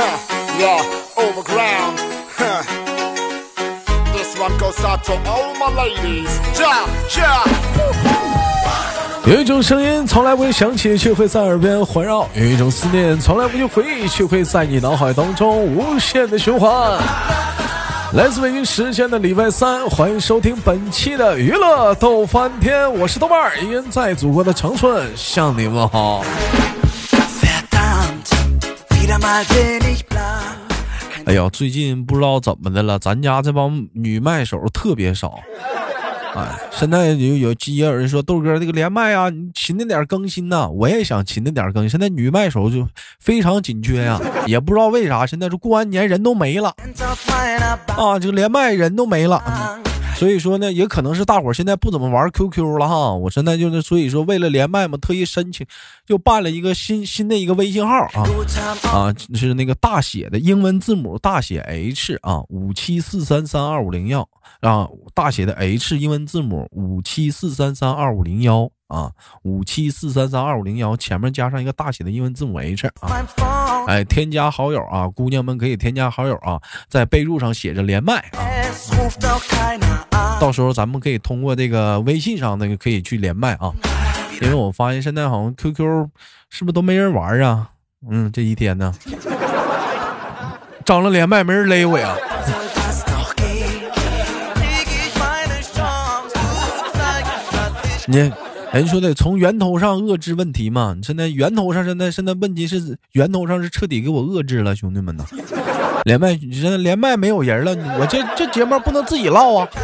yeah, overground. This one goes out to all my ladies. Ja, ja. 有一种声音从来不会响起，却会在耳边环绕；有一种思念从来不去回忆，却会在你脑海当中无限的循环。来自北京时间的礼拜三，欢迎收听本期的娱乐逗翻天，我是豆瓣儿，依然在祖国的长春向你问好。哎呀，最近不知道怎么的了，咱家这帮女麦手特别少。哎，现在有有也有人说豆哥这个连麦啊，你勤点点更新呐。我也想勤点点更新。现在女麦手就非常紧缺呀，也不知道为啥。现在这过完年人都没了啊，这个连麦人都没了。所以说呢，也可能是大伙儿现在不怎么玩 QQ 了哈。我现在就是，所以说为了连麦嘛，特意申请，就办了一个新新的一个微信号啊啊，是那个大写的英文字母大写 H 啊，五七四三三二五零幺啊，大写的 H 英文字母五七四三三二五零幺啊，五七四三三二五零幺前面加上一个大写的英文字母 H 啊，哎，添加好友啊，姑娘们可以添加好友啊，在备注上写着连麦啊。到时候咱们可以通过这个微信上那个可以去连麦啊，因为我发现现在好像 QQ 是不是都没人玩啊？嗯，这一天呢，张了连麦没人勒我呀。你 人说的从源头上遏制问题嘛，现在源头上现在现在问题是源头上是彻底给我遏制了，兄弟们呐，连麦现在连麦没有人了，我这这节目不能自己唠啊。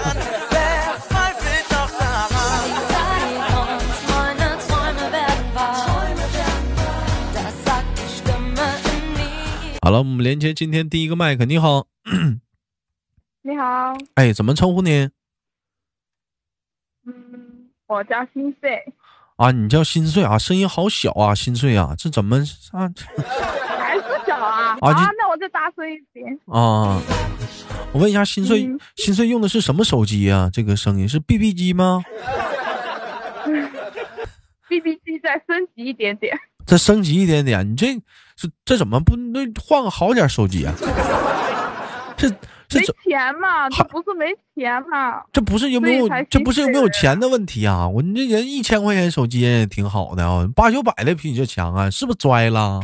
好了，我们连接今天第一个麦克。你好，你好，哎，怎么称呼你？嗯，我叫心碎。啊，你叫心碎啊，声音好小啊，心碎啊，这怎么啊？还是小啊？啊，那我再大声一点。啊，我问一下，心碎，心碎用的是什么手机啊？这个声音是 BB 机吗？BB 机再升级一点点。再升级一点点，你这这这怎么不那换个好点手机啊？这这没钱嘛？这不是没钱嘛？这不是有没有这不是有没有钱的问题啊？我你这人一千块钱手机也挺好的啊，八九百的比你这强啊？是不是拽了？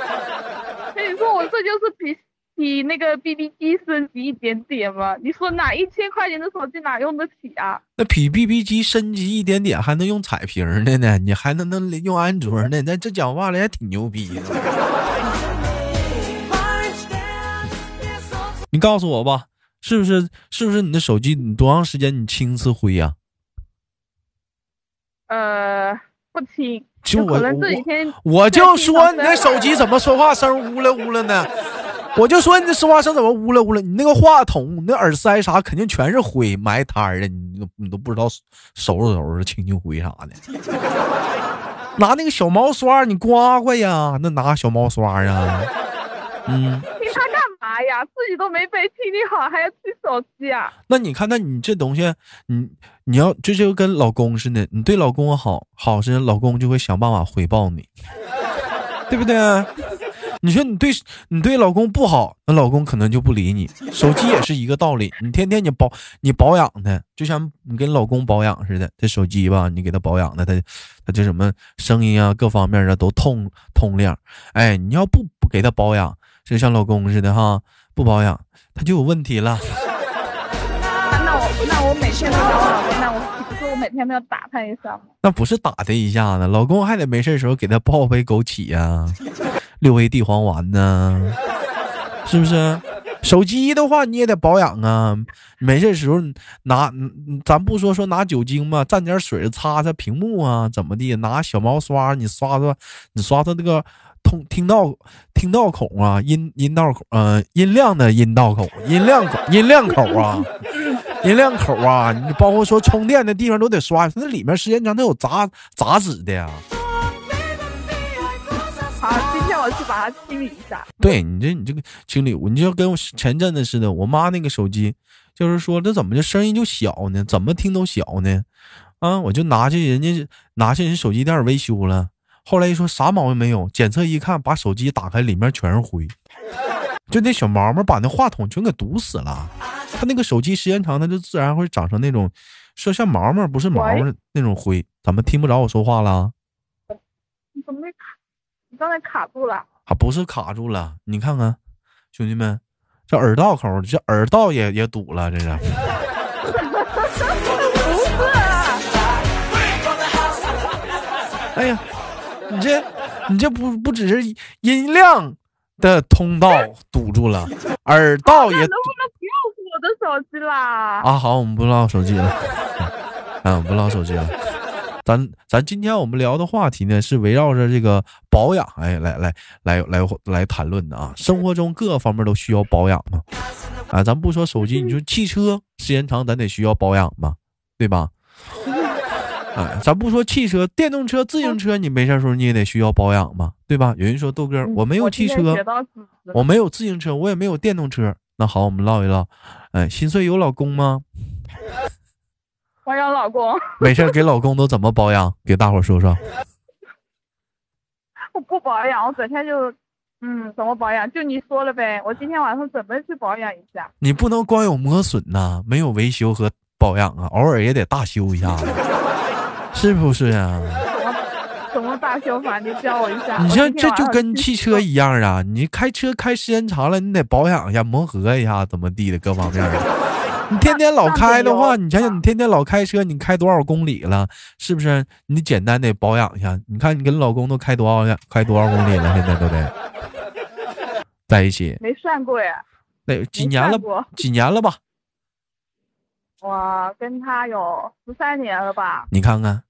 跟你说，我这就是比。比那个 BB 机升级一点点嘛？你说哪一千块钱的手机哪用得起啊？那比 BB 机升级一点点还能用彩屏的呢？你还能能用安卓呢？那这讲话了还挺牛逼的。你告诉我吧，是不是？是不是你的手机你多长时间你清一次灰呀？呃，不清。就我这几天，我就说你那手机怎么说话声呜了呜了呢？我就说你这说话声怎么呜了呜了？你那个话筒、你那耳塞啥，肯定全是灰埋摊儿的，你都你都不知道收拾收拾清清灰啥的。拿那个小毛刷你刮刮呀，那拿小毛刷呀？嗯。哎呀？自己都没被清理好，还要去手机啊？那你看，那你这东西，你你要这就跟老公似的，你对老公好好似老公就会想办法回报你，对不对？你说你对你对老公不好，那老公可能就不理你。手机也是一个道理，你天天你保你保养它，就像你跟老公保养似的。这手机吧，你给他保养的，他他就什么声音啊，各方面的都通通亮。哎，你要不不给他保养，就像老公似的哈，不保养他就有问题了。那我那我每天都要，那我不是我每天都要打他一下吗？那不是打他一下子，老公还得没事时候给他泡杯枸杞呀。六味地黄丸呢？是不是？手机的话你也得保养啊。没事时候拿，咱不说说拿酒精嘛，蘸点水擦擦屏幕啊，怎么地？拿小毛刷你刷刷，你刷刷那个通听到听到孔啊，音音道口，嗯，音量的音道口，音量口，音量口啊，音量口啊。你包括说充电的地方都得刷，那里面时间长它有杂杂质的呀。啊，今天我去把它清理一下。对你这，你这个清理，你就跟我前阵子似的，我妈那个手机，就是说这怎么这声音就小呢？怎么听都小呢？啊，我就拿去人家拿去人手机店维修了。后来一说啥毛病没有，检测一看，把手机打开，里面全是灰。就那小毛毛把那话筒全给堵死了。他那个手机时间长，它就自然会长成那种说像毛毛不是毛毛那种灰。怎么听不着我说话了？你怎么没卡？你刚才卡住了？啊，不是卡住了，你看看，兄弟们，这耳道口，这耳道也也堵了，这是。不是。哎呀，你这，你这不不只是音量的通道堵住了，耳道也。能不能不要我的手机啦？啊，好，我们不唠手机了，啊，不唠手机了。咱咱今天我们聊的话题呢，是围绕着这个保养，哎，来来来来来谈论的啊。生活中各个方面都需要保养嘛，啊，咱不说手机，你说汽车时间长，咱得需要保养嘛，对吧？哎，咱不说汽车，电动车、自行车，你没事时候你也得需要保养嘛，对吧？有人说豆哥，我没有汽车，我没有自行车，我也没有电动车。那好，我们唠一唠。哎，心碎有老公吗？我有老公。没事给老公都怎么保养？给大伙说说。我不保养，我整天就，嗯，怎么保养？就你说了呗。我今天晚上准备去保养一下。你不能光有磨损呐，没有维修和保养啊，偶尔也得大修一下。是不是呀？怎么大修法？你教我一下。你像这就跟汽车一样啊，你开车开时间长了，你得保养一下、磨合一下，怎么地的各方面。你天天老开的话，你想想，你天天老开车，你开多少公里了？是不是？你简单得保养一下。你看你跟老公都开多少开多少公里了？现在都得 在一起。没算过呀。那几年了？几年了吧？我跟他有十三年了吧？你看看。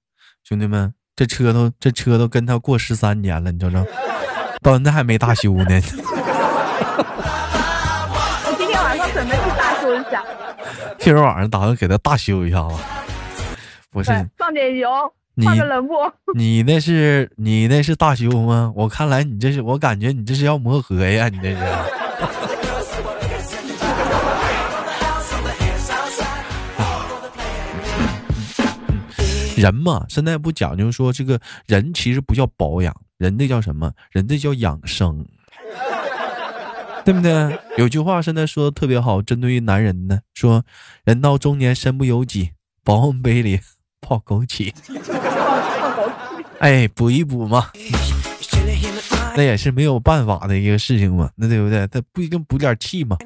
兄弟们，这车都这车都跟他过十三年了，你瞅瞅，到现在还没大修呢。我今天晚上准备去大修一下。今儿晚上打算给他大修一下子，不是上点油，放个冷漠。你那是你那是大修吗？我看来你这是，我感觉你这是要磨合呀，你这是。人嘛，现在不讲究说这个人其实不叫保养，人这叫什么？人这叫养生，对不对？有句话现在说的特别好，针对于男人呢，说人到中年身不由己，保温杯里 泡枸杞，哎，补一补嘛，那也是没有办法的一个事情嘛，那对不对？他不一定补点气嘛。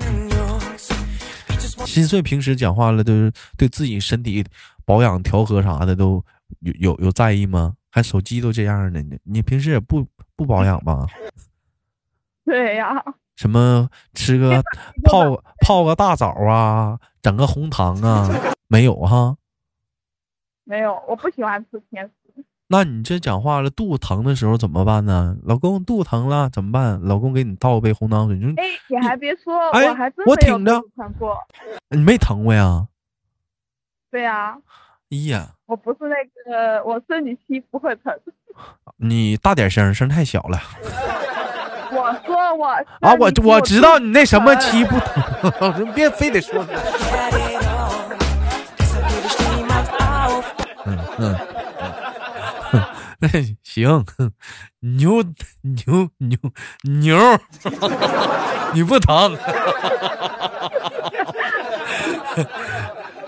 心碎平时讲话了都是对自己身体。保养调和啥的都有有有在意吗？还手机都这样的呢？你平时也不不保养吗？对呀。什么吃个 泡泡个大枣啊，整个红糖啊，没有哈？没有，我不喜欢吃甜食。那你这讲话了，肚子疼的时候怎么办呢？老公肚子疼了怎么办？老公给你倒杯红糖水。哎，你还别说，我还真我挺着疼过。你没疼过呀？对呀，哎呀，我不是那个，我生理期不会疼。你大点声，声太小了。我说我啊，我我知道你那什么期不疼，别非得说。嗯嗯嗯，那 行，牛牛牛牛，你不疼。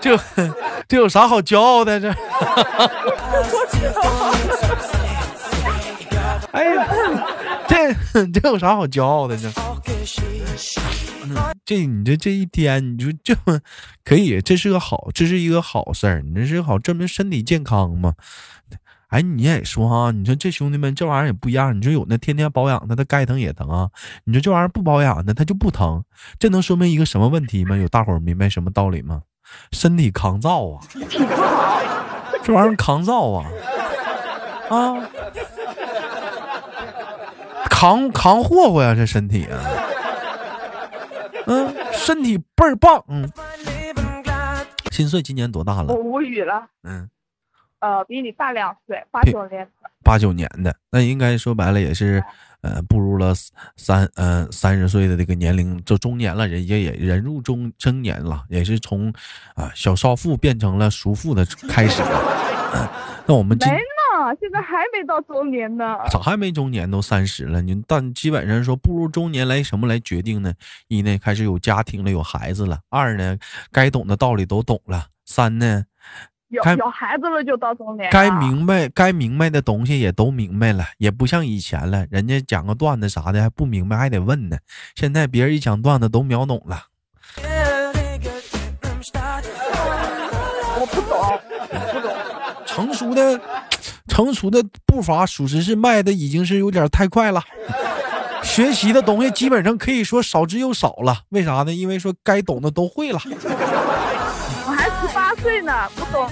这这有啥好骄傲的？这，哎呀，这这有啥好骄傲的呢？这你这这一天，你就这么可以？这是个好，这是一个好事儿。你这是好，证明身体健康嘛？哎，你也说哈，你说这兄弟们这玩意儿也不一样。你说有那天天保养的，他该疼也疼啊。你说这玩意儿不保养的，他就不疼。这能说明一个什么问题吗？有大伙儿明白什么道理吗？身体抗造啊，这玩意儿抗造啊，啊，扛扛霍霍呀，这身体啊，嗯，身体倍儿棒，嗯。心碎今年多大了？我无语了。嗯，呃，比你大两岁，八九年的。八九年的，那应该说白了也是。呃，步入了三呃三十岁的这个年龄，就中年了，人家也人入中中年了，也是从啊小少妇变成了熟妇的开始。那我们今没呢，现在还没到中年呢。咋还没中年？都三十了，你但基本上说步入中年来什么来决定呢？一呢，开始有家庭了，有孩子了；二呢，该懂的道理都懂了；三呢，该有有孩子了就到中年了，该明白该明白的东西也都明白了，也不像以前了，人家讲个段子啥的还不明白还得问呢。现在别人一讲段子都秒懂了。我不懂，我不懂。成熟的成熟的步伐，属实是迈的已经是有点太快了。学习的东西基本上可以说少之又少了，为啥呢？因为说该懂的都会了，岁呢，不懂。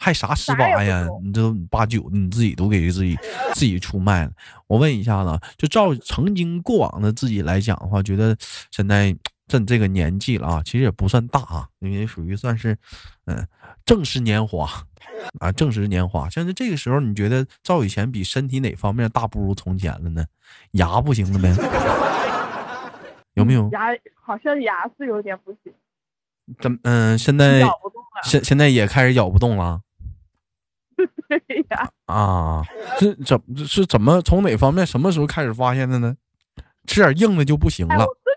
还啥十八呀？你这八九的你自己都给自己自己出卖了。我问一下子，就照曾经过往的自己来讲的话，觉得现在这这个年纪了啊，其实也不算大啊，因为属于算是嗯正是年华啊，正是年华。现在这个时候，你觉得照以前比身体哪方面大不如从前了呢？牙不行了呗？有没有？牙好像牙是有点不行，怎嗯、现在。现现在也开始咬不动了 对呀，啊？是怎是怎么从哪方面什么时候开始发现的呢？吃点硬的就不行哎，了我。真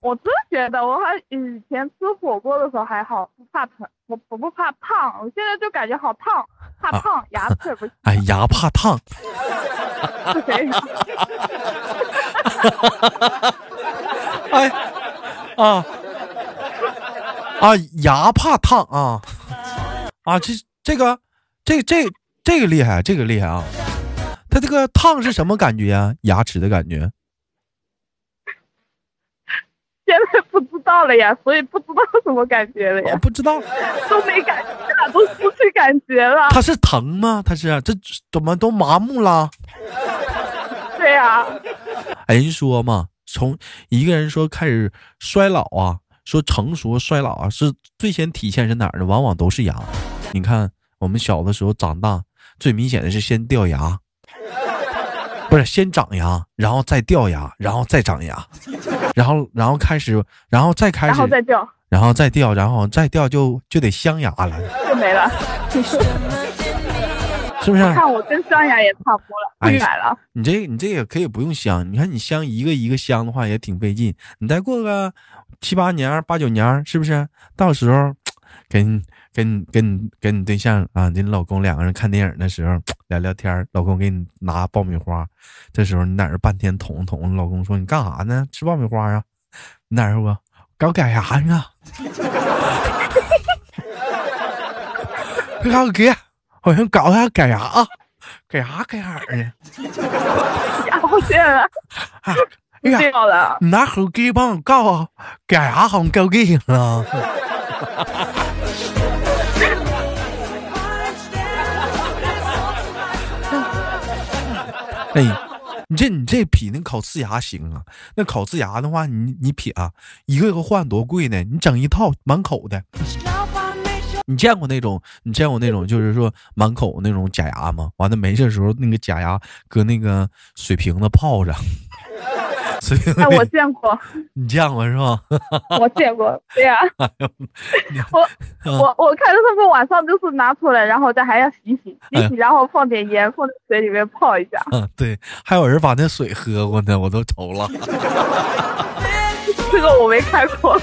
我真觉得我还以前吃火锅的时候还好，不怕疼，我我不怕烫，我现在就感觉好烫，怕啊烫，牙 齿也不行。哎，牙怕烫，对呀，哎啊啊，牙怕烫啊啊！这这个这这这个厉害，这个厉害啊！它这个烫是什么感觉啊？牙齿的感觉？现在不知道了呀，所以不知道什么感觉了我呀，不知道，都没感觉了，都失去感觉了。它是疼吗？它是这怎么都麻木了？对呀，哎，人说嘛，从一个人说开始衰老啊，说成熟衰老啊，是最先体现是哪儿呢？往往都是牙。你看我们小的时候长大，最明显的是先掉牙，不是先长牙，然后再掉牙，然后再长牙，然后然后开始，然后再开始然始，后再掉然后再掉，然后再掉就就得镶牙了，就没了。是不是？看我跟镶牙也差不多了，不了。你这你这也可以不用镶，你看你镶一个一个镶的话也挺费劲，你再过个七八年儿八九年儿是不是？到时候跟跟跟跟你对象啊，你老公两个人看电影的时候聊聊天，老公给你拿爆米花，这时候你在那儿半天捅捅，老公说你干啥呢？吃爆米花啊？你哪儿说搞改啥呢？快看给，好像搞下改啥啊，改啥改哪儿呢？牙不见了，啊，哎呀，掉了。你拿手机帮我告啊，改牙好像高给了。哎，你这你这比那烤瓷牙行啊？那烤瓷牙的话，你你撇啊，一个一个换多贵呢？你整一套满口的。你见过那种？你见过那种就是说满口那种假牙吗？完了没事时候那个假牙搁那个水瓶子泡着，哎，我见过，你见过是吧？我见过。对呀，哎，我嗯我我看他们晚上就是拿出来，然后再还要洗洗哎洗洗，然后放点盐，放在水里面泡一下。嗯，对，还有人把那水喝过呢，我都愁了。这个我没看过，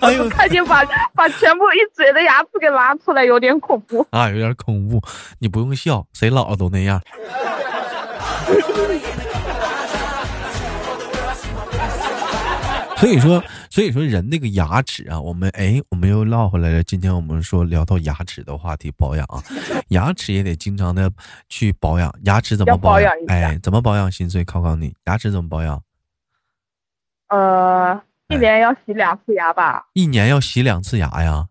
哎呦我看见把把全部一嘴的牙齿给拉出来，有点恐怖。啊，有点恐怖。你不用笑，谁老了都那样。所以说，所以说人那个牙齿啊，我们哎，我们又唠回来了。今天我们说聊到牙齿的话题，保养啊，牙齿也得经常的去保养。牙齿怎么保养？养哎，怎么保养？心碎考考你，牙齿怎么保养？呃，一年要洗两次牙吧？一年要洗两次牙呀？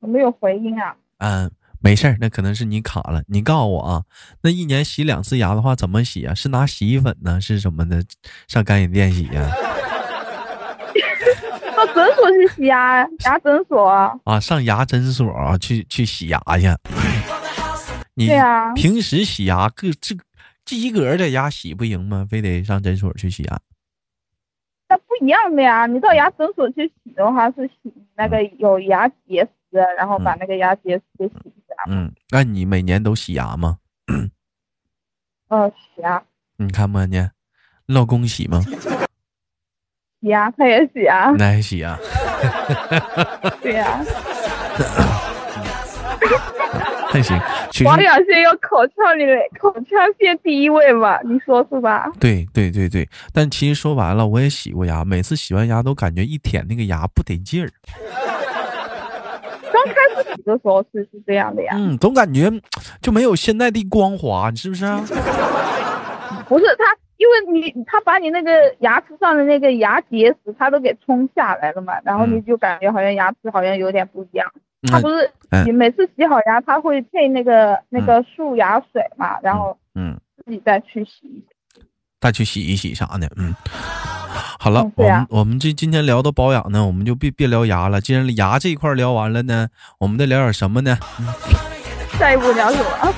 我没有回音啊。嗯，没事儿，那可能是你卡了。你告诉我啊，那一年洗两次牙的话，怎么洗啊？是拿洗衣粉呢，是什么的？上干洗店洗呀、到诊所去洗牙，牙诊所啊。啊？上牙诊所啊，去去洗牙去。你平时洗牙个这及格在家洗不行吗？非得上诊所去洗牙？那不一样的呀，你到牙诊所去洗的话是洗那个有牙结石，然后把那个牙结石给洗一下。嗯，那你每年都洗牙吗？嗯，洗牙，你看没呢？你老公洗吗？洗啊，他也洗啊，那也洗啊。对呀、还行，其实保养先有口腔里口腔先第一位嘛，你说是吧？对对对对，但其实说白了，我也洗过牙，每次洗完牙都感觉一舔那个牙不得劲儿，刚开始洗的时候是是这样的呀，嗯，总感觉就没有现在的光滑，你是不是啊？不是他，因为你他把你那个牙齿上的那个牙结石，他都给冲下来了嘛，然后你嗯就感觉好像牙齿好像有点不一样。他不是嗯你每次洗好牙，他会配那个那个漱牙水嘛，然后嗯，自己再去洗。再去洗一洗啥的，嗯。好了，我们我们这今天聊到保养呢，我们就别别聊牙了。既然牙这一块聊完了呢，我们再聊点什么呢？下一步聊什么？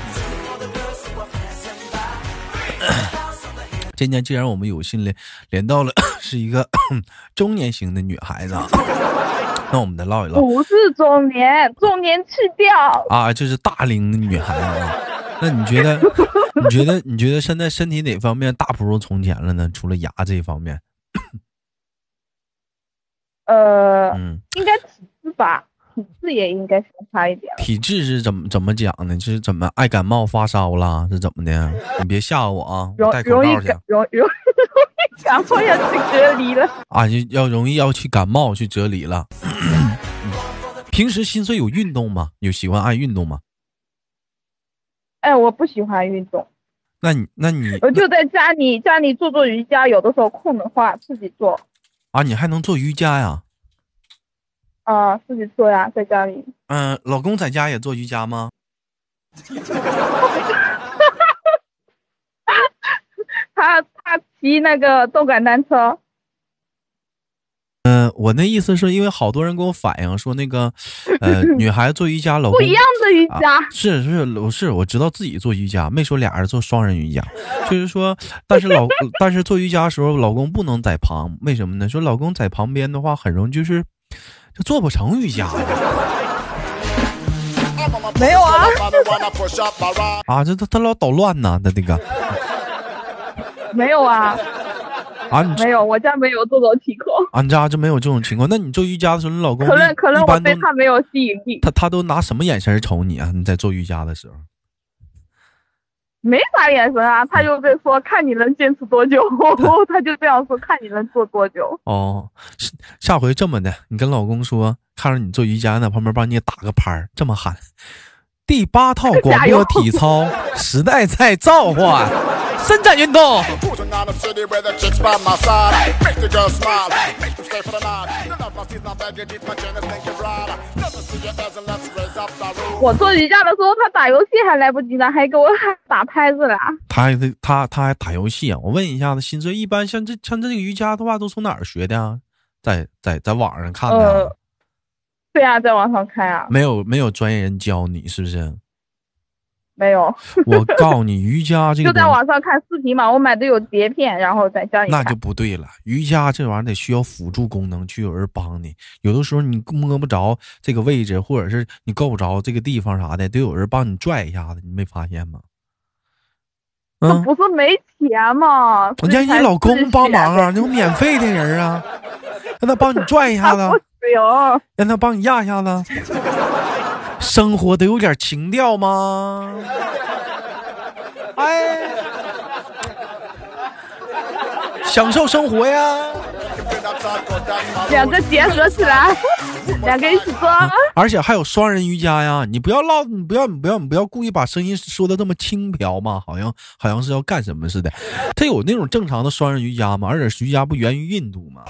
今天既然我们有幸连连到了 是一个 中年型的女孩子啊，那我们再唠一唠不是中年，中年去掉。啊，就是大龄的女孩子啊。那你觉得，你觉得，你觉得现在身体哪方面大不如从前了呢？除了牙这一方面，呃，嗯，应该体质吧，体质也应该相差一点。体质是怎么怎么讲呢？是怎么爱感冒发烧了？是怎么的？你别吓唬我啊！容戴口罩去容易感容容容易感冒要去隔离了。啊，就要容易要去感冒去隔离了。平时心碎有运动吗？有喜欢爱运动吗？哎，我不喜欢运动，那你那你我就在家里家里做做瑜伽，有的时候空的话自己做啊，你还能做瑜伽呀？啊、自己做呀，在家里。嗯、老公在家也做瑜伽吗？他他骑那个动感单车，嗯、我那意思是因为好多人跟我反映说那个，呃，女孩子做瑜伽，老公不一样的瑜伽。啊、是是我是我知道自己做瑜伽，没说俩人做双人瑜伽，就是说，但是老 但是做瑜伽的时候，老公不能在旁，为什么呢？说老公在旁边的话，很容易就是就做不成瑜伽没有啊 啊，这他他老捣乱呢，他那个没有啊，啊，你没有，我家没有这种情况。啊你家就没有这种情况？那你做瑜伽的时候，你老公可能可能我对他没有吸引力，他他都拿什么眼神瞅你啊？你在做瑜伽的时候。没啥眼神啊，他就在说看你能坚持多久，他就这样说，看你能做多久。哦，是下回这么的，你跟老公说，看着你做瑜伽呢，旁边帮你打个拍儿，这么喊：第八套广播体操，时代在召唤，伸展运动。我做瑜伽的时候，他打游戏还来不及呢，还给我打拍子了。他他他还打游戏啊，我问一下子心碎，一般像这像这个瑜伽的话，都从哪学的啊？在在在网上看的。对呀，在网上看啊。没有没有专业人教你，是不是？没有，我告诉你，瑜伽这个就在网上看视频嘛。我买的有碟片，然后在家里看。那就不对了。瑜伽这玩意儿得需要辅助功能，去有人帮你。有的时候你摸不着这个位置，或者是你够不着这个地方啥的，得有人帮你拽一下子。你没发现吗？那嗯，不是没钱吗？我让你老公帮忙啊，那种免费的人啊，让他帮你拽一下子，他不行，让他帮你压一下子。生活得有点情调吗？哎，享受生活呀！两个结合起来，两个一起做。而且还有双人瑜伽呀！你不要唠，你不要，你不要，你不要故意把声音说的这么轻飘嘛，好像好像是要干什么似的。它有那种正常的双人瑜伽吗？而且瑜伽不源于印度吗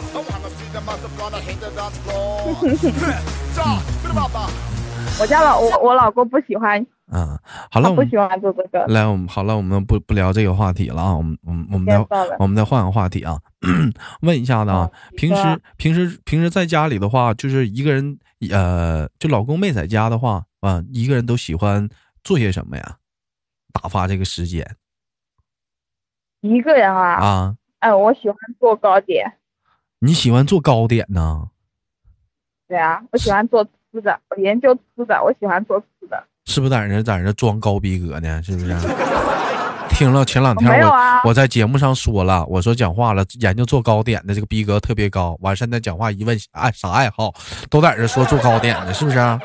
我家老 我我老公不喜欢，嗯，好了，我们不喜欢做这个。来，我们好了，我们不不聊这个话题了啊，我们我们我们再我们再换个话题啊。问一下子啊，嗯平时平时平时在家里的话，就是一个人呃，就老公没在家的话啊，一个人都喜欢做些什么呀？打发这个时间一个人啊，啊？哎，我喜欢做糕点。你喜欢做糕点呢？对啊，我喜欢做吃的，我研究吃的，我喜欢做吃的。是不是在那在那装高逼格呢？是不是？听了前两天我、啊我在节目上说了，我说讲话了，研究做糕点的这个逼格特别高。完现在讲话一问爱啥爱好，都在这说做糕点的，是不是啊？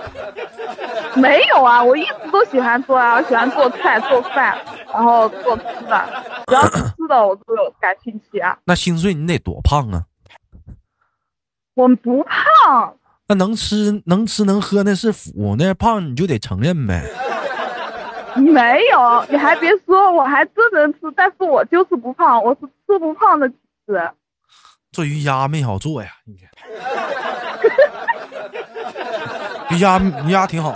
没有啊，我一直都喜欢做啊，我喜欢做菜、做饭，然后做吃的，只要是吃的我都有感兴趣啊。那心碎你得多胖啊？我不胖，那能吃能吃能喝那是福，那胖你就得承认呗。没有，你还别说，我还真能吃，但是我就是不胖，我是吃不胖的体质。做瑜伽没好做呀，你瑜伽瑜伽挺好。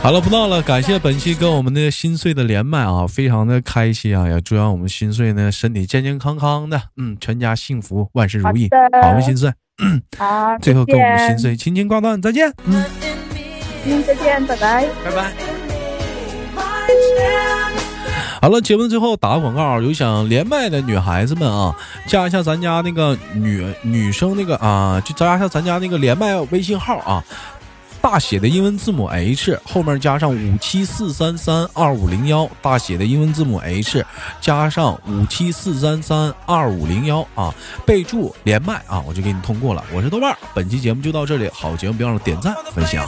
好了，不闹了，感谢本期跟我们的心碎的连麦啊，非常的开心啊，也祝愿我们心碎呢身体健健康康的，嗯，全家幸福，万事如意。好们心碎，好，最后跟我们心碎轻轻挂断，再见，嗯，嗯，再见，拜拜。拜拜。好了，节目的最后打个广告，有想连麦的女孩子们啊，加一下咱家那个女女生那个啊，就加一下咱家那个连麦微信号啊，大写的英文字母 H 后面加上五七四三三二五零幺，大写的英文字母 H 加上五七四三三二五零幺啊，备注连麦啊，我就给你通过了。我是豆瓣，本期节目就到这里，好节目别忘了点赞分享。